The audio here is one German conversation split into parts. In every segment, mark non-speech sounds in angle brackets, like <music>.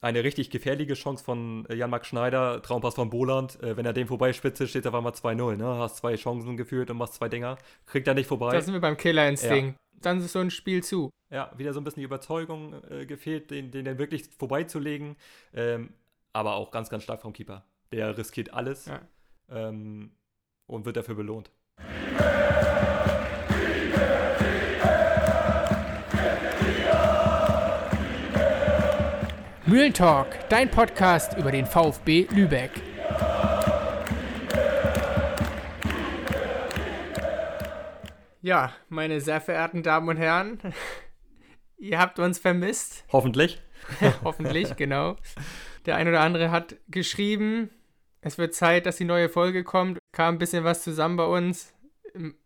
eine richtig gefährliche Chance von äh, Jan-Marc Schneider, Traumpass von Boland. Äh, wenn er den vorbeispitze, steht er auf einmal 2-0. Ne? Hast zwei Chancen geführt und machst zwei Dinger. Kriegt er nicht vorbei. Da sind wir beim Killerinstinkt. Ja. Dann ist so ein Spiel zu. Ja, wieder so ein bisschen die Überzeugung äh, gefehlt, den, den dann wirklich vorbeizulegen. Ähm, aber auch ganz, ganz stark vom Keeper. Der riskiert alles ja. ähm, und wird dafür belohnt. Mühlentalk, dein Podcast über den VfB Lübeck. Ja, meine sehr verehrten Damen und Herren, <laughs> ihr habt uns vermisst. Hoffentlich. <laughs> Hoffentlich, genau. Der ein oder andere hat geschrieben, es wird Zeit, dass die neue Folge kommt. Kam ein bisschen was zusammen bei uns.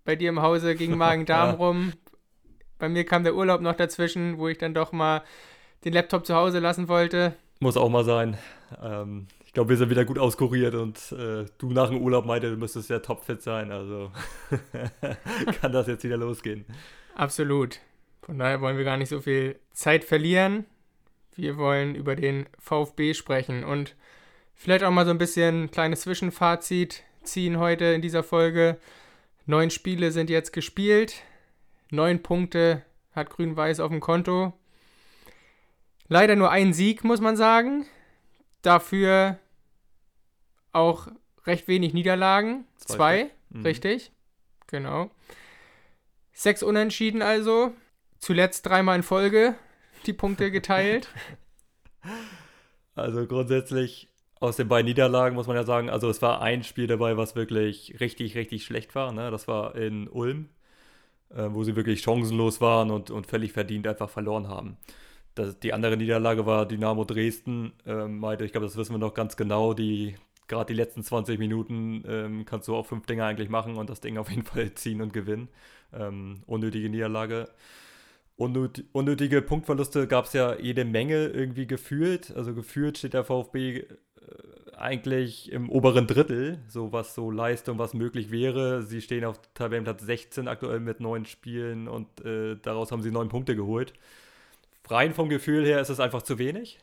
Bei dir im Hause ging Magen-Darm <laughs> ja. rum. Bei mir kam der Urlaub noch dazwischen, wo ich dann doch mal den Laptop zu Hause lassen wollte. Muss auch mal sein. Ähm, ich glaube, wir sind wieder gut auskuriert und äh, du nach dem Urlaub meinte, du müsstest ja topfit sein. Also <laughs> kann das jetzt wieder losgehen. Absolut. Von daher wollen wir gar nicht so viel Zeit verlieren. Wir wollen über den VfB sprechen und vielleicht auch mal so ein bisschen kleines Zwischenfazit ziehen heute in dieser Folge. Neun Spiele sind jetzt gespielt. Neun Punkte hat Grün-Weiß auf dem Konto. Leider nur ein Sieg, muss man sagen. Dafür auch recht wenig Niederlagen. Zwei, Zwei mhm. richtig. Genau. Sechs Unentschieden also. Zuletzt dreimal in Folge <laughs> die Punkte geteilt. <laughs> Also grundsätzlich aus den beiden Niederlagen muss man ja sagen, also es war ein Spiel dabei, was wirklich richtig, richtig schlecht war. Ne? Das war in Ulm, äh, wo sie wirklich chancenlos waren und, und völlig verdient einfach verloren haben. Das, die andere Niederlage war Dynamo Dresden. Ähm, ich glaube, das wissen wir noch ganz genau. Die gerade die letzten 20 Minuten ähm, kannst du auch fünf Dinge eigentlich machen und das Ding auf jeden <laughs> Fall ziehen und gewinnen. Ähm, unnötige Niederlage. Unnöt unnötige Punktverluste gab es ja jede Menge irgendwie gefühlt. Also gefühlt steht der VfB äh, eigentlich im oberen Drittel, so was so Leistung, was möglich wäre. Sie stehen auf Tabellenplatz 16 aktuell mit neun Spielen und äh, daraus haben sie neun Punkte geholt rein vom Gefühl her ist es einfach zu wenig.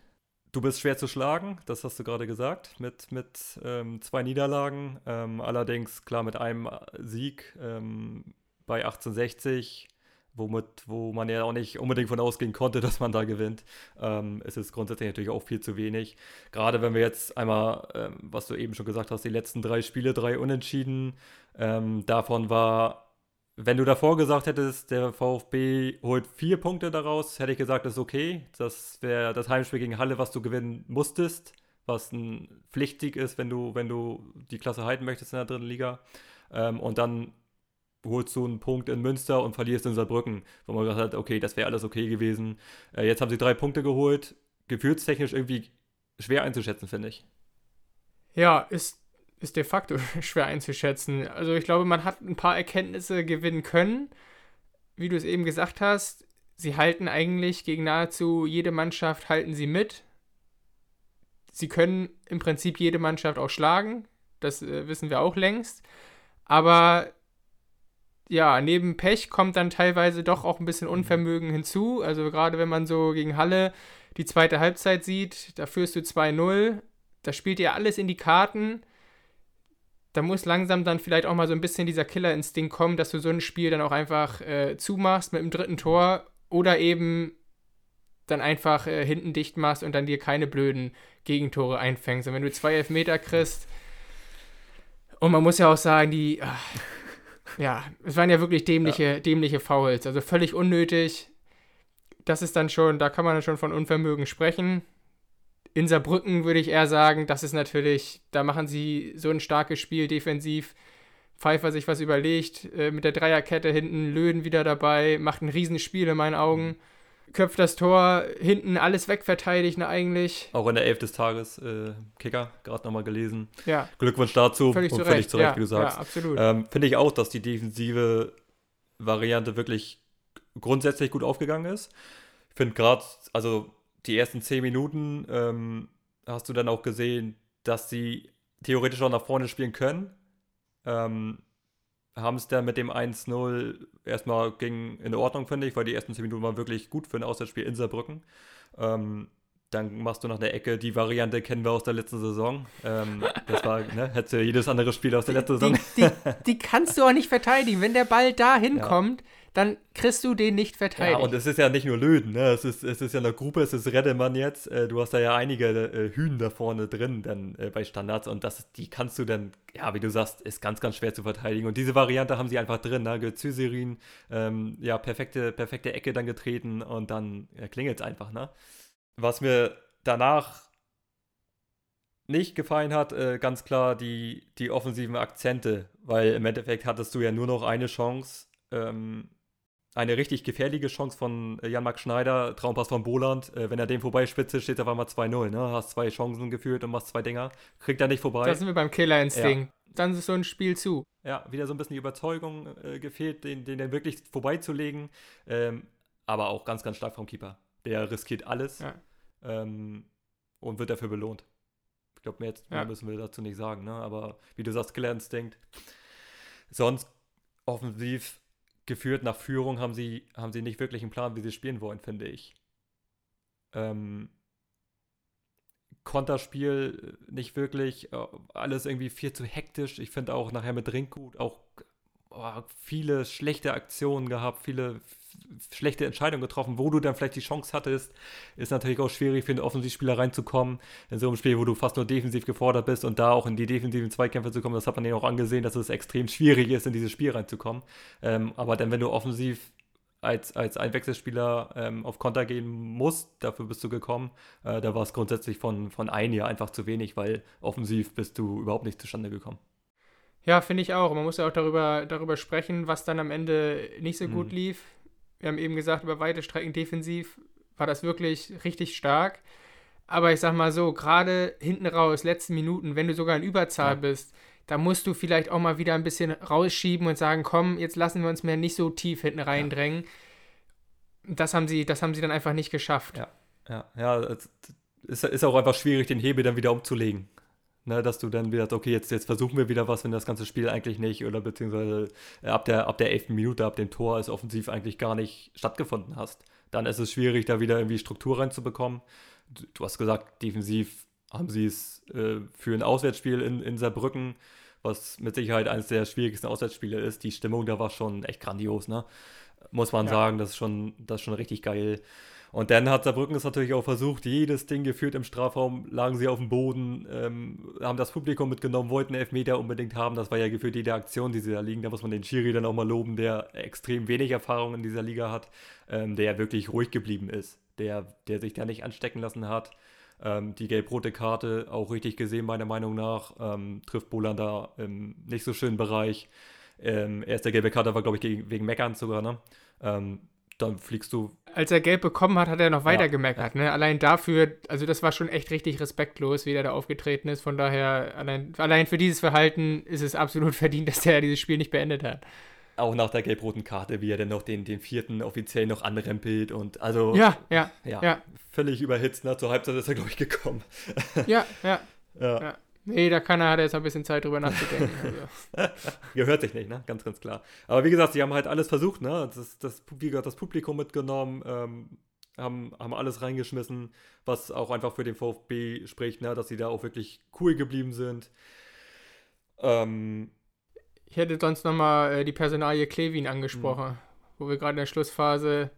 Du bist schwer zu schlagen, das hast du gerade gesagt, mit, mit ähm, zwei Niederlagen. Ähm, allerdings, klar, mit einem Sieg ähm, bei 1860, womit, wo man ja auch nicht unbedingt von ausgehen konnte, <laughs> dass man da gewinnt, ähm, ist es grundsätzlich natürlich auch viel zu wenig. Gerade wenn wir jetzt einmal, ähm, was du eben schon gesagt hast, die letzten drei Spiele, drei Unentschieden, ähm, davon war wenn du davor gesagt hättest, der VfB holt vier Punkte daraus, hätte ich gesagt, das ist okay. Das wäre das Heimspiel gegen Halle, was du gewinnen musstest, was ein Pflichtsieg ist, wenn du, wenn du die Klasse halten möchtest in der dritten Liga. Ähm, und dann holst du einen Punkt in Münster und verlierst in Saarbrücken, wo man gesagt hat, okay, das wäre alles okay gewesen. Äh, jetzt haben sie drei Punkte geholt. Gefühlstechnisch irgendwie schwer einzuschätzen, finde ich. Ja, ist ist de facto <laughs> schwer einzuschätzen. Also ich glaube, man hat ein paar Erkenntnisse gewinnen können. Wie du es eben gesagt hast, sie halten eigentlich gegen nahezu jede Mannschaft, halten sie mit. Sie können im Prinzip jede Mannschaft auch schlagen. Das äh, wissen wir auch längst. Aber ja, neben Pech kommt dann teilweise doch auch ein bisschen Unvermögen hinzu. Also gerade wenn man so gegen Halle die zweite Halbzeit sieht, da führst du 2-0. Da spielt dir alles in die Karten da muss langsam dann vielleicht auch mal so ein bisschen dieser Killerinstinkt kommen, dass du so ein Spiel dann auch einfach äh, zumachst mit dem dritten Tor oder eben dann einfach äh, hinten dicht machst und dann dir keine blöden Gegentore einfängst. Und wenn du zwei Elfmeter kriegst, und man muss ja auch sagen, die, ach, ja, es waren ja wirklich dämliche, ja. dämliche Fouls, also völlig unnötig. Das ist dann schon, da kann man dann schon von Unvermögen sprechen. In Saarbrücken würde ich eher sagen, das ist natürlich, da machen sie so ein starkes Spiel defensiv. Pfeiffer sich was überlegt, äh, mit der Dreierkette hinten Löden wieder dabei, macht ein Riesenspiel in meinen Augen. Köpft das Tor, hinten alles wegverteidigt, ne, eigentlich. Auch in der Elf des Tages, äh, Kicker, gerade nochmal gelesen. Ja. Glückwunsch dazu. Völlig und zu völlig zurecht, ja, wie du sagst. Ja, absolut. Ähm, Finde ich auch, dass die defensive Variante wirklich grundsätzlich gut aufgegangen ist. Ich finde gerade, also die ersten zehn Minuten ähm, hast du dann auch gesehen, dass sie theoretisch auch nach vorne spielen können. Ähm, haben es dann mit dem 1-0 erstmal ging in Ordnung, finde ich, weil die ersten 10 Minuten waren wirklich gut für ein Auswärtsspiel in Saarbrücken. Ähm, dann machst du nach der Ecke, die Variante kennen wir aus der letzten Saison. Ähm, das war, ne, hätte jedes andere Spiel aus der letzten Saison. Die, die, die, kannst du auch nicht verteidigen. Wenn der Ball da hinkommt, ja. Dann kriegst du den nicht verteidigt. Ja, und es ist ja nicht nur Löden, ne? Es ist, es ist ja eine Gruppe, es ist Reddemann jetzt. Äh, du hast da ja einige äh, Hühn da vorne drin dann äh, bei Standards und das, die kannst du dann, ja, wie du sagst, ist ganz, ganz schwer zu verteidigen. Und diese Variante haben sie einfach drin, ne? Zyserin, ähm, ja, perfekte, perfekte Ecke dann getreten und dann ja, klingelt es einfach, ne? Was mir danach nicht gefallen hat, äh, ganz klar die, die offensiven Akzente, weil im Endeffekt hattest du ja nur noch eine Chance, ähm, eine richtig gefährliche Chance von äh, Jan-Marc Schneider, Traumpass von Boland. Äh, wenn er den vorbeispitze, steht auf einmal 2-0. Ne? Hast zwei Chancen geführt und machst zwei Dinger. Kriegt er nicht vorbei. Da sind wir beim Killerinstinkt. Ja. Dann ist so ein Spiel zu. Ja, wieder so ein bisschen die Überzeugung äh, gefehlt, den, den dann wirklich vorbeizulegen. Ähm, aber auch ganz, ganz stark vom Keeper. Der riskiert alles. Ja ähm, und wird dafür belohnt. Ich glaube, mehr, ja. mehr, müssen wir dazu nicht sagen, ne? aber wie du sagst, Killer Instinct. Sonst offensiv geführt nach Führung haben sie, haben sie nicht wirklich einen Plan, wie sie spielen wollen, finde ich. Ähm, Konterspiel nicht wirklich, äh, alles irgendwie viel zu hektisch. Ich finde auch nachher mit Drinkgut auch oh, viele schlechte Aktionen gehabt, viele schlechte Entscheidungen getroffen, wo du dann vielleicht die Chance hattest, ist natürlich auch schwierig für einen Offensivspieler reinzukommen. In so einem Spiel, wo du fast nur defensiv gefordert bist und da auch in die defensiven Zweikämpfe zu kommen, das hat man denen auch angesehen, dass es extrem schwierig ist, in dieses Spiel reinzukommen. Ähm, aber dann, wenn du offensiv als, als Einwechselspieler ähm, auf Konter gehen musst, dafür bist du gekommen, äh, da war es grundsätzlich von, von ein Jahr einfach zu wenig, weil offensiv bist du überhaupt nicht zustande gekommen. Ja, finde ich auch. Man muss ja auch darüber, darüber sprechen, was dann am Ende nicht so gut mhm. lief. Wir haben eben gesagt, über weite Strecken defensiv war das wirklich richtig stark. Aber ich sag mal so, gerade hinten raus, letzten Minuten, wenn du sogar in Überzahl ja. bist, da musst du vielleicht auch mal wieder ein bisschen rausschieben und sagen, komm, jetzt lassen wir uns mehr nicht so tief hinten reindrängen. Ja. Das haben sie, das haben sie dann einfach nicht geschafft. Ja, ja, ja, es ist, ist auch einfach schwierig, den Hebel dann wieder umzulegen. Ne, dass du dann wieder, okay, jetzt, jetzt versuchen wir wieder was, wenn das ganze Spiel eigentlich nicht, oder beziehungsweise äh, ab der, ab der 11. Minute, ab dem Tor, es offensiv eigentlich gar nicht stattgefunden hast. Dann ist es schwierig, da wieder irgendwie Struktur reinzubekommen. Du, du hast gesagt, defensiv haben sie es äh, für ein Auswärtsspiel in, in Saarbrücken, was mit Sicherheit eines der schwierigsten Auswärtsspiele ist. Die Stimmung da war schon echt grandios, ne? Muss man ja. sagen, das ist schon, das ist schon richtig geil. Und dann hat Saarbrücken es natürlich auch versucht, jedes Ding geführt im Strafraum, lagen sie auf dem Boden, ähm, haben das Publikum mitgenommen, wollten Elfmeter unbedingt haben. Das war ja gefühlt jede Aktion, die sie da liegen. Da muss man den Schiri dann auch mal loben, der extrem wenig Erfahrung in dieser Liga hat, ähm, der wirklich ruhig geblieben ist, der, der sich da nicht anstecken lassen hat. Ähm, die gelb-rote Karte auch richtig gesehen, meiner Meinung nach, ähm, trifft Boland da im nicht so schönen Bereich. Ähm, erste gelbe Karte war, glaube ich, wegen Meckern sogar, ne? Ähm, dann fliegst du. Als er gelb bekommen hat, hat er noch weiter ja, gemeckert. Ja. Ne? Allein dafür, also das war schon echt richtig respektlos, wie der da aufgetreten ist. Von daher, allein, allein für dieses Verhalten ist es absolut <laughs> verdient, dass der dieses Spiel nicht beendet hat. Auch nach der gelb-roten Karte, wie er dann noch den, den vierten offiziell noch anrempelt und also. Ja, ja, ja. ja. Völlig überhitzt, ne? Zur Halbzeit ist er, glaube ich, gekommen. Ja, ja. <laughs> ja. Ja. Nee, da kann er, hat er jetzt ein bisschen Zeit drüber nachzudenken. Also. <laughs> Gehört sich nicht, ne? Ganz, ganz klar. Aber wie gesagt, sie haben halt alles versucht, ne? Das, das, wie gesagt, das Publikum mitgenommen, ähm, haben, haben alles reingeschmissen, was auch einfach für den VfB spricht, ne? Dass sie da auch wirklich cool geblieben sind. Ähm, ich hätte sonst nochmal äh, die Personalie Klevin angesprochen, mhm. wo wir gerade in der Schlussphase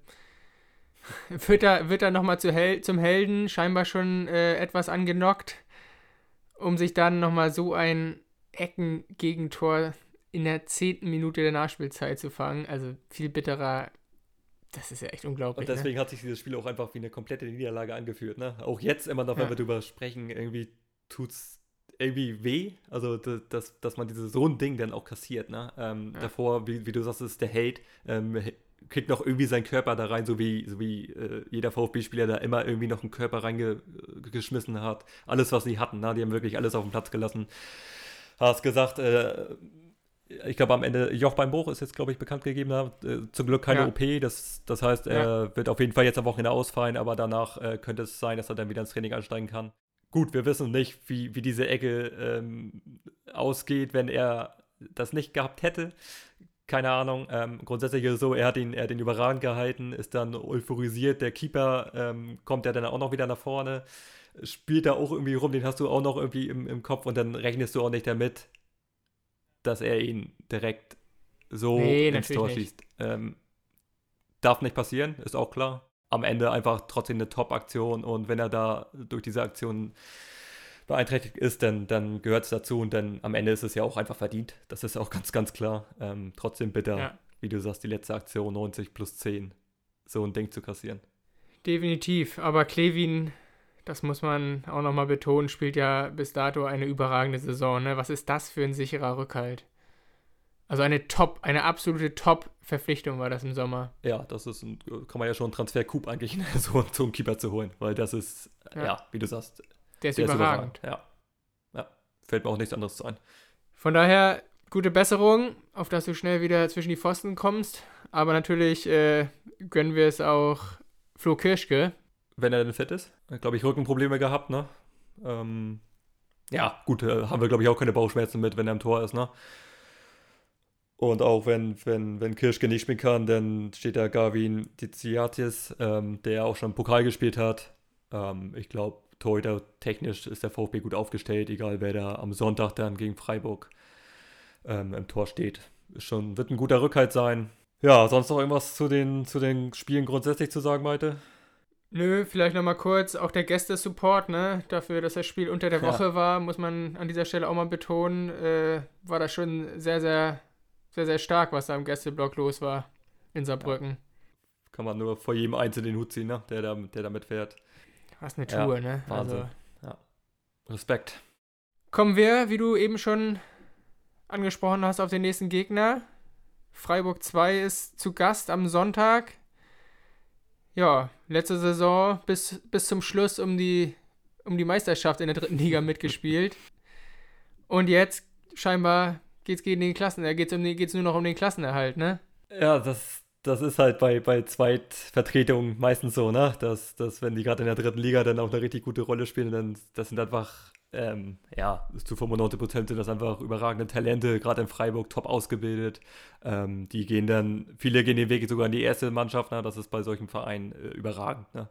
<laughs> wird er, wird er nochmal zu Hel zum Helden, scheinbar schon äh, etwas angenockt um sich dann nochmal so ein Eckengegentor in der zehnten Minute der Nachspielzeit zu fangen. Also viel bitterer. Das ist ja echt unglaublich. Und deswegen ne? hat sich dieses Spiel auch einfach wie eine komplette Niederlage angeführt. Ne? Auch jetzt immer noch, wenn ja. wir darüber sprechen, irgendwie tut es irgendwie weh. Also, dass, dass man dieses, so ein Ding dann auch kassiert. Ne? Ähm, ja. Davor, wie, wie, du sagst, ist der Hate. Ähm, kriegt noch irgendwie seinen Körper da rein, so wie, so wie äh, jeder VfB-Spieler da immer irgendwie noch einen Körper reingeschmissen äh, hat. Alles, was sie hatten, ne? die haben wirklich alles auf den Platz gelassen. Hast gesagt, äh, ich glaube am Ende, Joch beim Bruch ist jetzt, glaube ich, bekannt gegeben. Äh, zum Glück keine ja. OP, das, das heißt, er ja. wird auf jeden Fall jetzt am Wochenende ausfallen, aber danach äh, könnte es sein, dass er dann wieder ins Training ansteigen kann. Gut, wir wissen nicht, wie, wie diese Ecke ähm, ausgeht, wenn er das nicht gehabt hätte keine Ahnung. Ähm, grundsätzlich ist es so, er hat, ihn, er hat ihn überragend gehalten, ist dann euphorisiert. Der Keeper ähm, kommt ja dann auch noch wieder nach vorne, spielt da auch irgendwie rum, den hast du auch noch irgendwie im, im Kopf und dann rechnest du auch nicht damit, dass er ihn direkt so Nee, ins Tor schießt. Ähm, darf nicht passieren, ist auch klar. Am Ende einfach trotzdem eine Top-Aktion und wenn er da durch diese Aktion beeinträchtigt ist, dann, dann gehört es dazu und dann am Ende ist es ja auch einfach verdient. Das ist auch ganz, ganz klar. Ähm, trotzdem bitter, Ja. wie du sagst, die letzte Aktion 90 plus 10, so ein Ding zu kassieren. Definitiv. Aber Klevin, das muss man auch nochmal betonen, spielt ja bis dato eine überragende Saison. Ne? Was ist das für ein sicherer Rückhalt? Also eine Top, eine absolute Top-Verpflichtung war das im Sommer. Ja, das ist ein, kann man ja schon einen Transfer-Coup eigentlich <laughs> so, so einen Keeper zu holen, weil das ist, Ja. ja, wie du sagst, Der ist der überragend. ist überragend. Ja. ja, fällt mir auch nichts anderes ein. Von daher gute Besserung, auf dass du schnell wieder zwischen die Pfosten kommst. Aber natürlich äh, gönnen wir es auch Flo Kirschke. Wenn er denn fit ist. Glaube ich, Rückenprobleme gehabt, ne? Ähm, ja, gut, äh, haben wir, glaube ich, auch keine Bauchschmerzen mit, wenn er im Tor ist, ne? Und auch wenn, wenn, wenn Kirschke nicht spielen kann, dann steht da Gavin Diziatis, ähm, der auch schon Pokal gespielt hat. Ähm, ich glaube, Torhüter technisch ist der VfB gut aufgestellt, egal wer da am Sonntag dann gegen Freiburg ähm, im Tor steht. Ist schon, wird ein guter Rückhalt sein. Ja, sonst noch irgendwas zu den, zu den Spielen grundsätzlich zu sagen, Malte? Nö, vielleicht nochmal kurz, auch der Gäste-Support, ne? Dafür, dass das Spiel unter der Ja. Woche war, muss man an dieser Stelle auch mal betonen, äh, war das schon sehr, sehr, sehr, sehr stark, was da im Gästeblock los war in Saarbrücken. Kann man nur vor jedem Einzelnen den Hut ziehen, ne? der, da, der damit fährt. Was eine Ja, Tour, ne? Wahnsinn. Also, Respekt. kommen wir, wie du eben schon angesprochen hast, auf den nächsten Gegner. Freiburg 2 ist zu Gast am Sonntag. Ja, letzte Saison bis, bis zum Schluss um die, um die Meisterschaft in der dritten Liga <laughs> mitgespielt. Und jetzt scheinbar geht's gegen den Klassen, äh, geht's, um geht's nur noch um den Klassenerhalt, ne? Ja, das, das ist halt bei, bei Zweitvertretungen meistens so, ne? Dass, dass wenn die gerade in der dritten Liga dann auch eine richtig gute Rolle spielen, dann das sind einfach, ähm, ja, zu 95% sind das einfach überragende Talente, gerade in Freiburg top ausgebildet. Ähm, die gehen dann, viele gehen den Weg sogar in die erste Mannschaft, ne? Das ist bei solchen Vereinen äh, überragend, ne?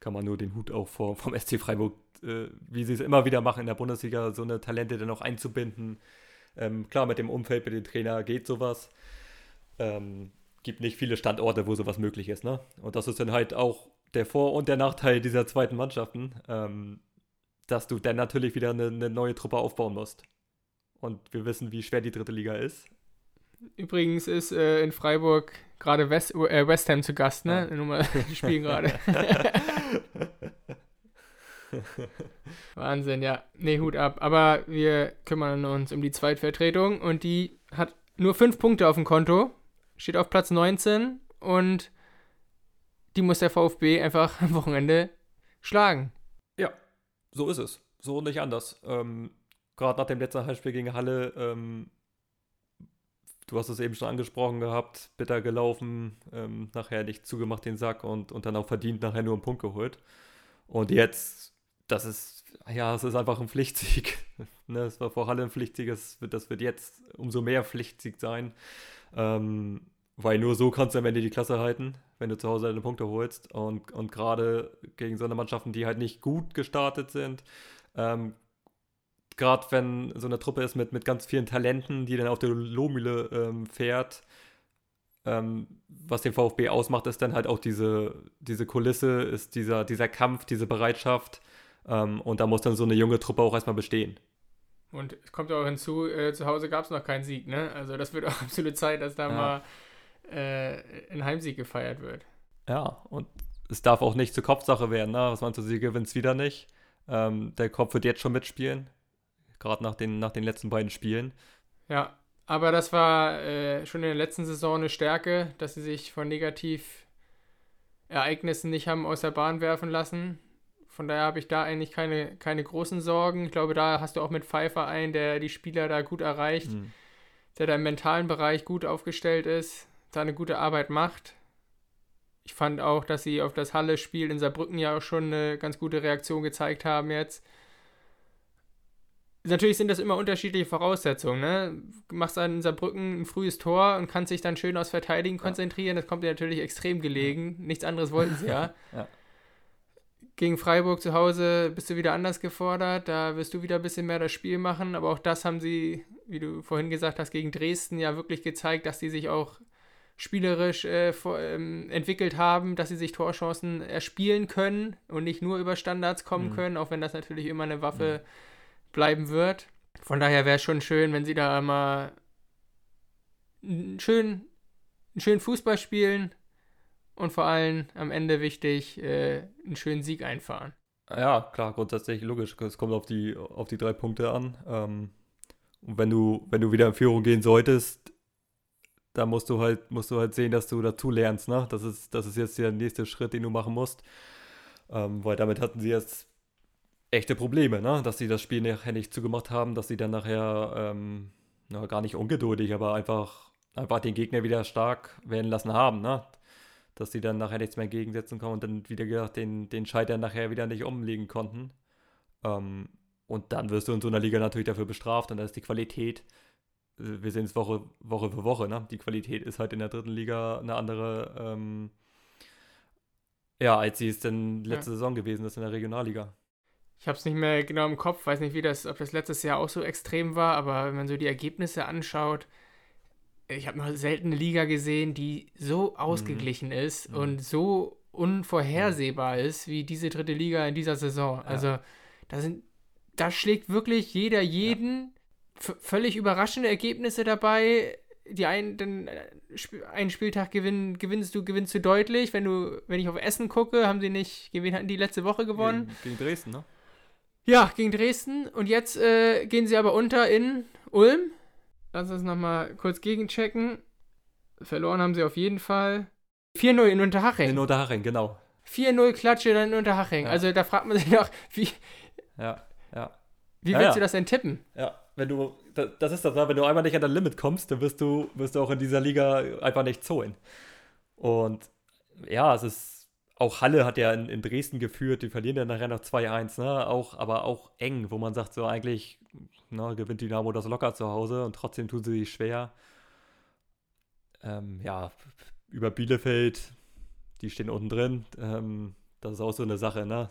Kann man nur den Hut auch vor, vom SC Freiburg, äh, wie sie es immer wieder machen in der Bundesliga, so eine Talente dann auch einzubinden. Ähm, klar, mit dem Umfeld, mit dem Trainer geht sowas. Ähm, gibt nicht viele Standorte, wo sowas möglich ist, ne? Und das ist dann halt auch der Vor- und der Nachteil dieser zweiten Mannschaften, ähm, dass du dann natürlich wieder eine, eine neue Truppe aufbauen musst. Und wir wissen, wie schwer die dritte Liga ist. Übrigens ist äh, in Freiburg gerade West, äh, West Ham zu Gast, ne? Ja. Nur mal, <laughs> die spielen gerade. <laughs> Wahnsinn, ja. Nee, Hut ab. Aber wir kümmern uns um die Zweitvertretung und die hat nur fünf Punkte auf dem Konto, steht auf Platz 19 und die muss der VfB einfach <laughs> am Wochenende schlagen. So ist es. So nicht anders. Ähm, Gerade nach dem letzten Heimspiel gegen Halle, ähm, du hast es eben schon angesprochen gehabt, bitter gelaufen, ähm, nachher nicht zugemacht den Sack und, und dann auch verdient nachher nur einen Punkt geholt. Und jetzt, das ist, ja, es ist einfach ein Pflichtsieg. <laughs> ne, es war vor Halle ein Pflichtsieg, es wird, das wird jetzt umso mehr Pflichtsieg sein. Ähm, weil nur so kannst du am Ende die Klasse halten, wenn du zu Hause deine Punkte holst. Und, und gerade gegen so eine Mannschaften, die halt nicht gut gestartet sind, ähm, gerade wenn so eine Truppe ist mit, mit ganz vielen Talenten, die dann auf der Lohmühle ähm, fährt, ähm, was den VfB ausmacht, ist dann halt auch diese, diese Kulisse, ist dieser, dieser Kampf, diese Bereitschaft. Ähm, und da muss dann so eine junge Truppe auch erstmal bestehen. Und es kommt auch hinzu, äh, zu Hause gab es noch keinen Sieg, ne? Also das wird <laughs> auch absolut Zeit, dass da Ja. mal äh, ein Heimsieg gefeiert wird. Ja, und es darf auch nicht zur Kopfsache werden. Ne? Was meinst du, sie gewinnt es wieder nicht? Ähm, der Kopf wird jetzt schon mitspielen. Gerade nach den, nach den letzten beiden Spielen. Ja, aber das war äh, schon in der letzten Saison eine Stärke, dass sie sich von Negativereignissen nicht haben aus der Bahn werfen lassen. Von daher habe ich da eigentlich keine, keine großen Sorgen. Ich glaube, da hast du auch mit Pfeiffer einen, der die Spieler da gut erreicht, Mhm. der da im mentalen Bereich gut aufgestellt ist, da eine gute Arbeit macht. Ich fand auch, dass sie auf das Halle-Spiel in Saarbrücken ja auch schon eine ganz gute Reaktion gezeigt haben jetzt. natürlich sind das immer unterschiedliche Voraussetzungen. Ne? Du machst dann in Saarbrücken ein frühes Tor und kannst dich dann schön aufs Verteidigen konzentrieren. Das kommt dir natürlich extrem gelegen. Nichts anderes wollten sie ja. <laughs> Ja. Gegen Freiburg zu Hause bist du wieder anders gefordert. Da wirst du wieder ein bisschen mehr das Spiel machen. Aber auch das haben sie, wie du vorhin gesagt hast, gegen Dresden ja wirklich gezeigt, dass sie sich auch spielerisch äh, ähm, entwickelt haben, dass sie sich Torchancen erspielen können und nicht nur über Standards kommen Mhm. können, auch wenn das natürlich immer eine Waffe bleiben wird. Von daher wäre es schon schön, wenn sie da mal einen schönen, einen schönen Fußball spielen und vor allem am Ende wichtig, äh, einen schönen Sieg einfahren. Ja, klar, grundsätzlich logisch. Es kommt auf die, auf die drei Punkte an. Ähm, und wenn du, wenn du wieder in Führung gehen solltest, dann musst du halt, musst du halt sehen, dass du dazu lernst, ne? Das ist, das ist jetzt der nächste Schritt, den du machen musst. Ähm, weil damit hatten sie jetzt echte Probleme, ne? Dass sie das Spiel nachher nicht zugemacht haben, dass sie dann nachher ähm, na, gar nicht ungeduldig, aber einfach, einfach den Gegner wieder stark werden lassen haben, ne? Dass sie dann nachher nichts mehr entgegensetzen konnten und dann wieder gesagt, den, den Scheitern nachher wieder nicht umlegen konnten. Ähm, und dann wirst du in so einer Liga natürlich dafür bestraft und da ist die Qualität, äh, wir sehen es Woche, Woche für Woche, ne? Die Qualität ist halt in der dritten Liga eine andere, ähm, ja, als sie es denn letzte Saison gewesen ist in der Regionalliga. Ich habe es nicht mehr genau im Kopf, weiß nicht, wie das, ob das letztes Jahr auch so extrem war, aber wenn man so die Ergebnisse anschaut, ich habe noch selten eine Liga gesehen, die so ausgeglichen ist Mhm. und so unvorhersehbar ist wie diese dritte Liga in dieser Saison. Also da sind, da schlägt wirklich jeder jeden v- völlig überraschende Ergebnisse dabei. Die einen, den, äh, einen Spieltag gewinnen, gewinnst du, gewinnst du deutlich. Wenn du, wenn ich auf Essen gucke, haben sie nicht, wen hatten die letzte Woche gewonnen? Gegen, gegen Dresden, ne? Ja, gegen Dresden. Und jetzt äh, gehen sie aber unter in Ulm. Lass uns nochmal kurz gegenchecken. Verloren haben sie auf jeden Fall. 4-0 in Unterhaching. In Unterhaching, genau. 4-0 Klatsche dann in Unterhaching. Ja. Also da fragt man sich doch, wie, Ja, ja. wie willst ja. du das denn tippen? Ja, wenn du, da- das ist das, ne? wenn du einmal nicht an dein Limit kommst, dann wirst du, wirst du auch in dieser Liga einfach nichts holen. Und ja, es ist, auch Halle hat ja in, in Dresden geführt, die verlieren dann nachher noch 2-1, ne? Auch, aber auch eng, wo man sagt, so eigentlich, ne, gewinnt Dynamo das locker zu Hause und trotzdem tun sie sich schwer. Ähm, ja, über Bielefeld, die stehen unten drin. Ähm, das ist auch so eine Sache, ne?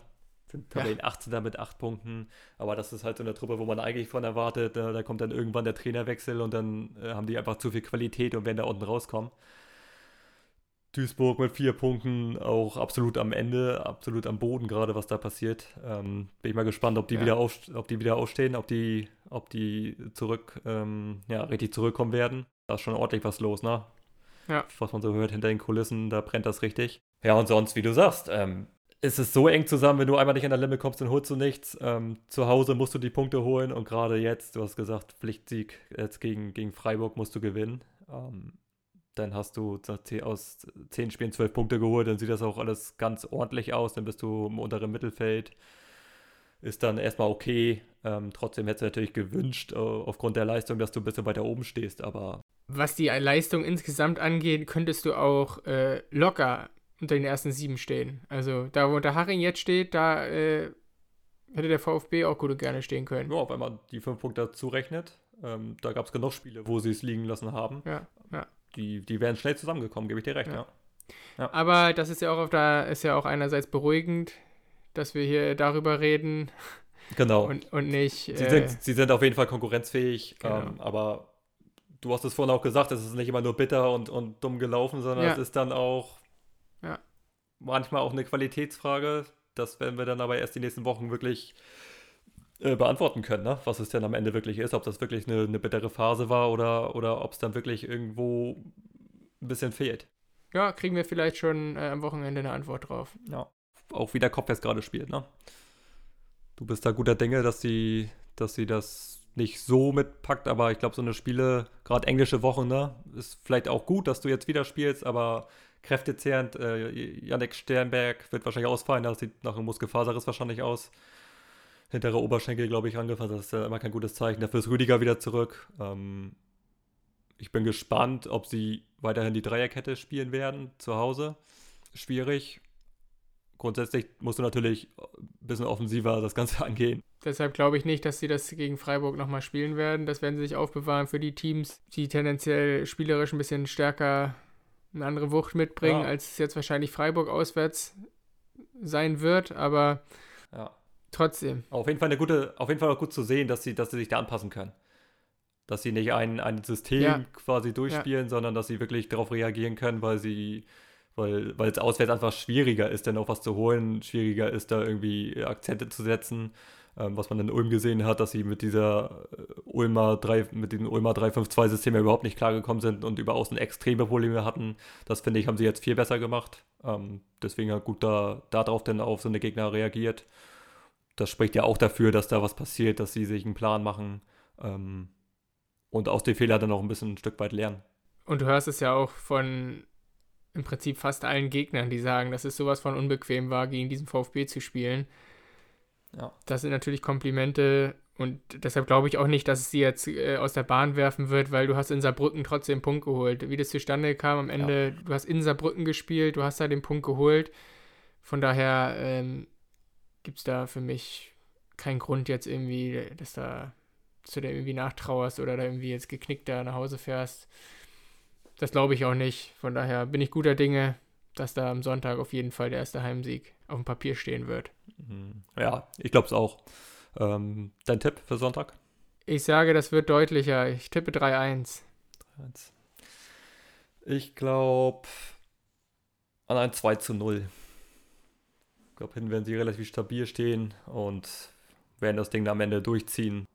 Sind Ja. Tabellen 18 mit 8 Punkten. Aber das ist halt so eine Truppe, wo man eigentlich von erwartet, da, da kommt dann irgendwann der Trainerwechsel und dann äh, haben die einfach zu viel Qualität und werden da unten rauskommen. Duisburg mit vier Punkten, auch absolut am Ende, absolut am Boden gerade, was da passiert. Ähm, bin ich mal gespannt, ob die, Ja. wieder, auf, ob die wieder aufstehen, ob die, ob die zurück, ähm, ja, richtig zurückkommen werden. Da ist schon ordentlich was los, ne? Ja. Was man so hört hinter den Kulissen, da brennt das richtig. Ja, und sonst, wie du sagst, ähm, es ist so eng zusammen, wenn du einmal nicht an der Limit kommst, dann holst du nichts. Ähm, zu Hause musst du die Punkte holen und gerade jetzt, du hast gesagt, Pflichtsieg jetzt gegen, gegen Freiburg musst du gewinnen. Ähm, dann hast du aus zehn Spielen zwölf Punkte geholt, dann sieht das auch alles ganz ordentlich aus, dann bist du im unteren Mittelfeld. Ist dann erstmal okay. Ähm, trotzdem hättest du natürlich gewünscht, äh, aufgrund der Leistung, dass du ein bisschen weiter oben stehst, aber Was die Leistung insgesamt angeht, könntest du auch äh, locker unter den ersten sieben stehen. Also da, wo Unterhaching jetzt steht, da äh, hätte der VfB auch gut und gerne stehen können. ja, wenn man die fünf Punkte dazu rechnet, ähm, da gab es genug Spiele, wo sie es liegen lassen haben. Ja, ja. Die, die wären schnell zusammengekommen, gebe ich dir recht, Ja. ja. Aber das ist ja auch auf der, ist ja auch einerseits beruhigend, dass wir hier darüber reden Genau. und, und nicht. sie, äh, sind, sie sind auf jeden Fall konkurrenzfähig, Genau. ähm, aber du hast es vorhin auch gesagt, es ist nicht immer nur bitter und, und dumm gelaufen, sondern Ja. es ist dann auch Ja. manchmal auch eine Qualitätsfrage. Das werden wir dann aber erst die nächsten Wochen wirklich äh, beantworten können, ne? was es denn am Ende wirklich ist, ob das wirklich eine, eine bittere Phase war oder, oder ob es dann wirklich irgendwo ein bisschen fehlt. ja, kriegen wir vielleicht schon äh, am Wochenende eine Antwort drauf. Ja. Auch wie der Kopf jetzt gerade spielt, ne? Du bist da guter Dinge, dass sie, dass sie das nicht so mitpackt, aber ich glaube, so eine Spiele, gerade englische Wochen, ne, ist vielleicht auch gut, dass du jetzt wieder spielst, aber kräftezehrend, äh, Janek Sternberg wird wahrscheinlich ausfallen, das sieht nach einem Muskelfaserriss wahrscheinlich aus. Hintere Oberschenkel, glaube ich, angefasst, das ist ja immer kein gutes Zeichen. Dafür ist Rüdiger wieder zurück. Ähm, ich bin gespannt, ob sie weiterhin die Dreierkette spielen werden zu Hause. Schwierig grundsätzlich musst du natürlich ein bisschen offensiver das Ganze <laughs> angehen. Deshalb glaube ich nicht, dass sie das gegen Freiburg nochmal spielen werden. Das werden sie sich aufbewahren für die Teams, die tendenziell spielerisch ein bisschen stärker eine andere Wucht mitbringen, ja. als es jetzt wahrscheinlich Freiburg auswärts sein wird. Aber ja. trotzdem. Auf jeden Fall eine gute, auf jeden Fall auch gut zu sehen, dass sie, dass sie sich da anpassen können. Dass sie nicht ein, ein System ja. quasi durchspielen, sondern dass sie wirklich darauf reagieren können, weil sie weil, es auswärts einfach schwieriger ist, dann auch was zu holen, schwieriger ist, da irgendwie Akzente zu setzen. Ähm, was man in Ulm gesehen hat, dass sie mit dieser äh, Ulmer 3, mit dem Ulmer 352-System überhaupt nicht klargekommen sind und über außen extreme Probleme hatten. Das finde ich, haben sie jetzt viel besser gemacht. Ähm, deswegen hat gut da darauf dann auf so eine Gegner reagiert. Das spricht ja auch dafür, dass da was passiert, dass sie sich einen Plan machen ähm, und aus den Fehlern dann auch ein bisschen ein Stück weit lernen. Und du hörst es ja auch von im Prinzip fast allen Gegnern, die sagen, dass es sowas von unbequem war, gegen diesen VfB zu spielen. Ja. Das sind natürlich Komplimente und deshalb glaube ich auch nicht, dass es sie jetzt äh, aus der Bahn werfen wird, weil du hast in Saarbrücken trotzdem einen Punkt geholt. Wie das zustande kam am Ende, ja. du hast in Saarbrücken gespielt, du hast da den Punkt geholt. Von daher ähm, gibt es da für mich keinen Grund jetzt irgendwie, dass da du da irgendwie nachtrauerst oder da irgendwie jetzt geknickt da nach Hause fährst. Das glaube ich auch nicht. Von daher bin ich guter Dinge, dass da am Sonntag auf jeden Fall der erste Heimsieg auf dem Papier stehen wird. Mhm. Ja, ich glaube es auch. Ähm, dein Tipp für Sonntag? Ich sage, das wird deutlicher. Ich tippe 3-1. Ich glaube an ein 2 zu 0. Ich glaube, hinten werden sie relativ stabil stehen und werden das Ding am Ende durchziehen.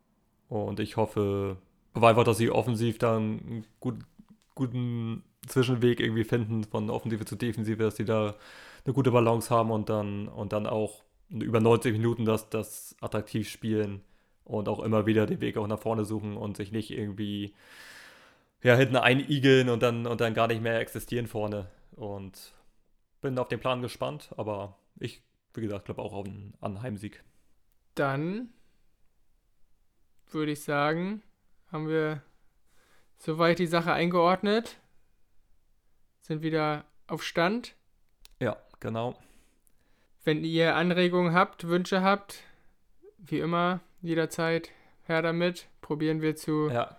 Und ich hoffe einfach, dass sie offensiv dann einen gut, guten Zwischenweg irgendwie finden, von Offensive zu Defensive, dass sie da eine gute Balance haben und dann, und dann auch über 90 Minuten das, das attraktiv spielen und auch immer wieder den Weg auch nach vorne suchen und sich nicht irgendwie ja, hinten einigeln und dann, und dann gar nicht mehr existieren vorne. Und bin auf den Plan gespannt, aber ich, wie gesagt, glaube auch auf einen, an Heimsieg. Dann würde ich sagen, haben wir soweit die Sache eingeordnet. Sind wieder auf Stand. Ja, genau. Wenn ihr Anregungen habt, Wünsche habt, wie immer, jederzeit her damit. Probieren wir zu ja.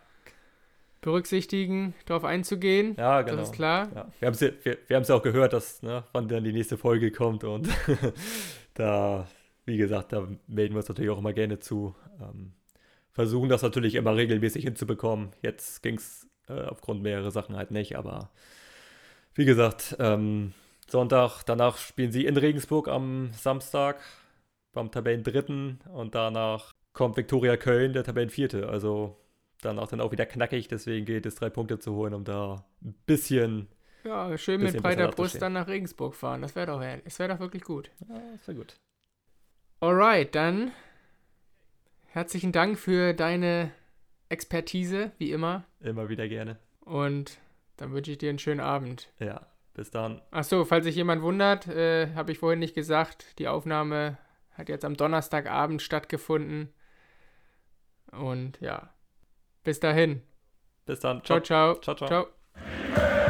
berücksichtigen, darauf einzugehen. Ja, genau. Das ist klar. Ja. Wir haben es ja, wir, wir ja auch gehört, dass, ne, wann dann die nächste Folge kommt und <laughs> da, wie gesagt, da melden wir uns natürlich auch immer gerne zu. Ähm, versuchen das natürlich immer regelmäßig hinzubekommen. Jetzt ging es äh, aufgrund mehrerer Sachen halt nicht, aber wie gesagt, ähm, Sonntag, danach spielen sie in Regensburg am Samstag beim Tabellendritten und danach kommt Viktoria Köln, der Tabellenvierte. Also danach dann auch wieder knackig, deswegen geht es drei Punkte zu holen, um da ein bisschen. Ja, schön mit breiter Brust dann nach Regensburg fahren. Das wäre doch, das wär doch wirklich gut. Ja, das wäre gut. Alright, dann herzlichen Dank für deine Expertise, wie immer. Immer wieder gerne. Und dann wünsche ich dir einen schönen Abend. Ja, bis dann. Achso, falls sich jemand wundert, äh, habe ich vorhin nicht gesagt, die Aufnahme hat jetzt am Donnerstagabend stattgefunden. Und ja, bis dahin. Bis dann. Ciao, ciao. Ciao, ciao. ciao.